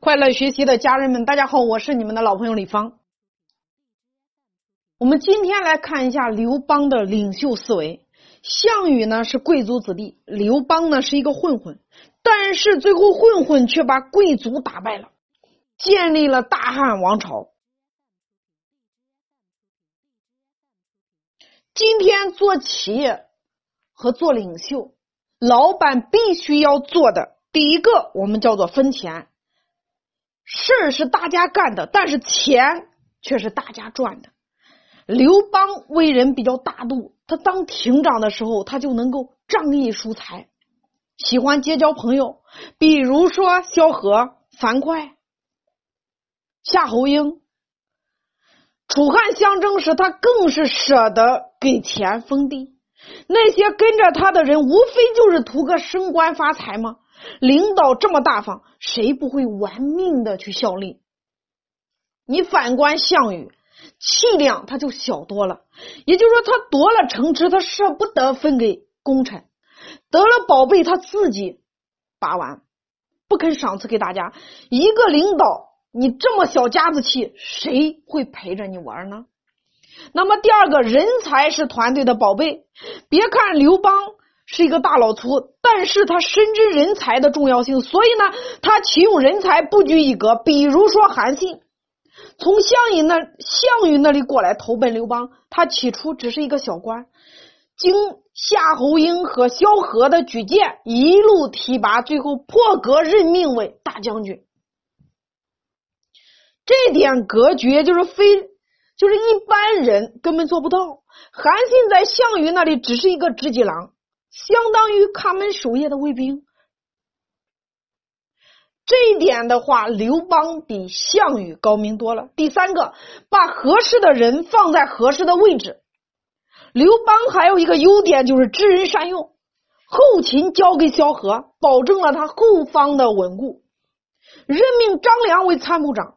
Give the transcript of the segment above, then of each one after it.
快乐学习的家人们，大家好，我是你们的老朋友李芳。我们今天来看一下刘邦的领袖思维。项羽呢是贵族子弟，刘邦呢是一个混混，但是最后混混却把贵族打败了，建立了大汉王朝。今天做企业和做领袖，老板必须要做的第一个，我们叫做分钱。事儿是大家干的，但是钱却是大家赚的。刘邦为人比较大度，他当亭长的时候，他就能够仗义疏财，喜欢结交朋友，比如说萧何、樊哙、夏侯婴。楚汉相争时，他更是舍得给钱封地。那些跟着他的人，无非就是图个升官发财吗？领导这么大方，谁不会玩命的去效力？你反观项羽，气量他就小多了。也就是说，他夺了城池，他舍不得分给功臣；得了宝贝，他自己把玩，不肯赏赐给大家。一个领导，你这么小家子气，谁会陪着你玩呢？那么第二个人才是团队的宝贝。别看刘邦。是一个大老粗，但是他深知人才的重要性，所以呢，他启用人才不拘一格。比如说韩信，从项羽那项羽那里过来投奔刘邦，他起初只是一个小官，经夏侯婴和萧何的举荐，一路提拔，最后破格任命为大将军。这点格局就是非，就是一般人根本做不到。韩信在项羽那里只是一个知己郎。相当于看门守夜的卫兵，这一点的话，刘邦比项羽高明多了。第三个，把合适的人放在合适的位置。刘邦还有一个优点就是知人善用，后勤交给萧何，保证了他后方的稳固。任命张良为参谋长，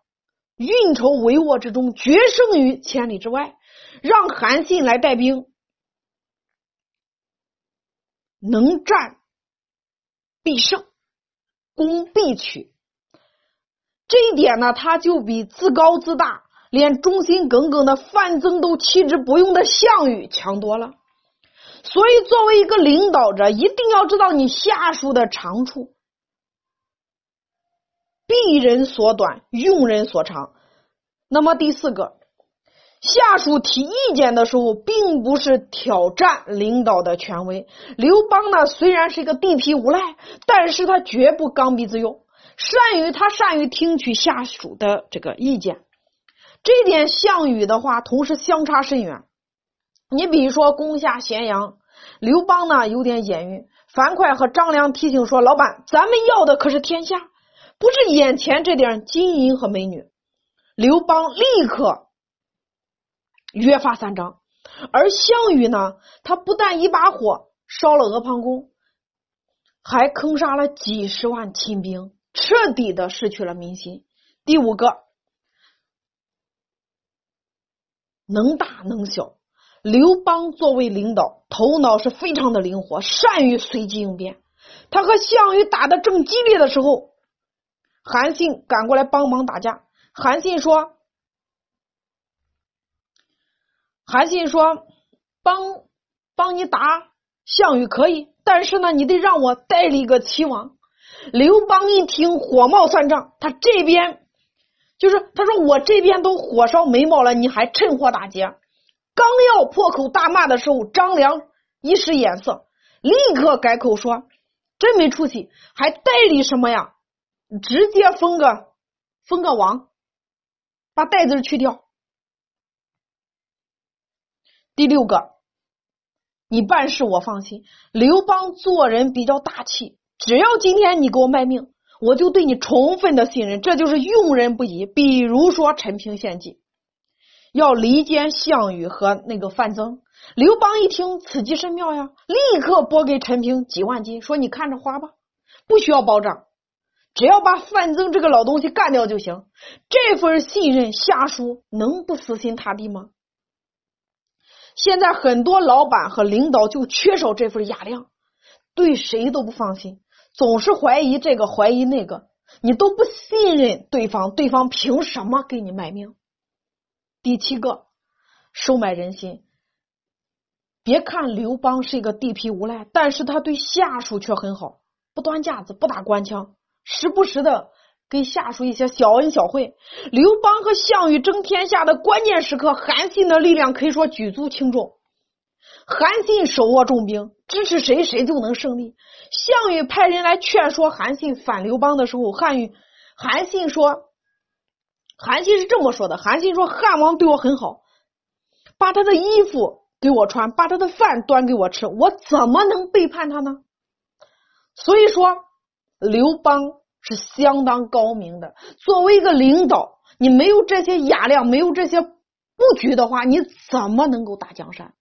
运筹帷幄之中，决胜于千里之外，让韩信来带兵。能战必胜，攻必取。这一点呢，他就比自高自大、连忠心耿耿的范增都弃之不用的项羽强多了。所以，作为一个领导者，一定要知道你下属的长处，避人所短，用人所长。那么第四个。下属提意见的时候，并不是挑战领导的权威。刘邦呢，虽然是一个地痞无赖，但是他绝不刚愎自用，善于他善于听取下属的这个意见。这点，项羽的话同时相差甚远。你比如说攻下咸阳，刘邦呢有点眼晕，樊哙和张良提醒说：“老板，咱们要的可是天下，不是眼前这点金银和美女。”刘邦立刻。约法三章，而项羽呢，他不但一把火烧了阿房宫，还坑杀了几十万亲兵，彻底的失去了民心。第五个，能大能小。刘邦作为领导，头脑是非常的灵活，善于随机应变。他和项羽打的正激烈的时候，韩信赶过来帮忙打架。韩信说。韩信说：“帮帮你打项羽可以，但是呢，你得让我代理个齐王。”刘邦一听，火冒三丈，他这边就是他说：“我这边都火烧眉毛了，你还趁火打劫？”刚要破口大骂的时候，张良一使眼色，立刻改口说：“真没出息，还代理什么呀？直接封个封个王，把代字去掉。”第六个，你办事我放心。刘邦做人比较大气，只要今天你给我卖命，我就对你充分的信任，这就是用人不疑。比如说陈平献计，要离间项羽和那个范增，刘邦一听此计甚妙呀，立刻拨给陈平几万金，说你看着花吧，不需要保障，只要把范增这个老东西干掉就行。这份信任，下属能不死心塌地吗？现在很多老板和领导就缺少这份雅量，对谁都不放心，总是怀疑这个怀疑那个，你都不信任对方，对方凭什么给你卖命？第七个，收买人心。别看刘邦是一个地痞无赖，但是他对下属却很好，不端架子，不打官腔，时不时的给下属一些小恩小惠。刘邦和项羽争天下的关键时刻，韩信的力量可以说举足轻重。韩信手握重兵，支持谁谁就能胜利。项羽派人来劝说韩信反刘邦的时候，汉语韩信说：“韩信是这么说的，韩信说汉王对我很好，把他的衣服。”给我穿，把他的饭端给我吃，我怎么能背叛他呢？所以说，刘邦是相当高明的。作为一个领导，你没有这些雅量，没有这些布局的话，你怎么能够打江山？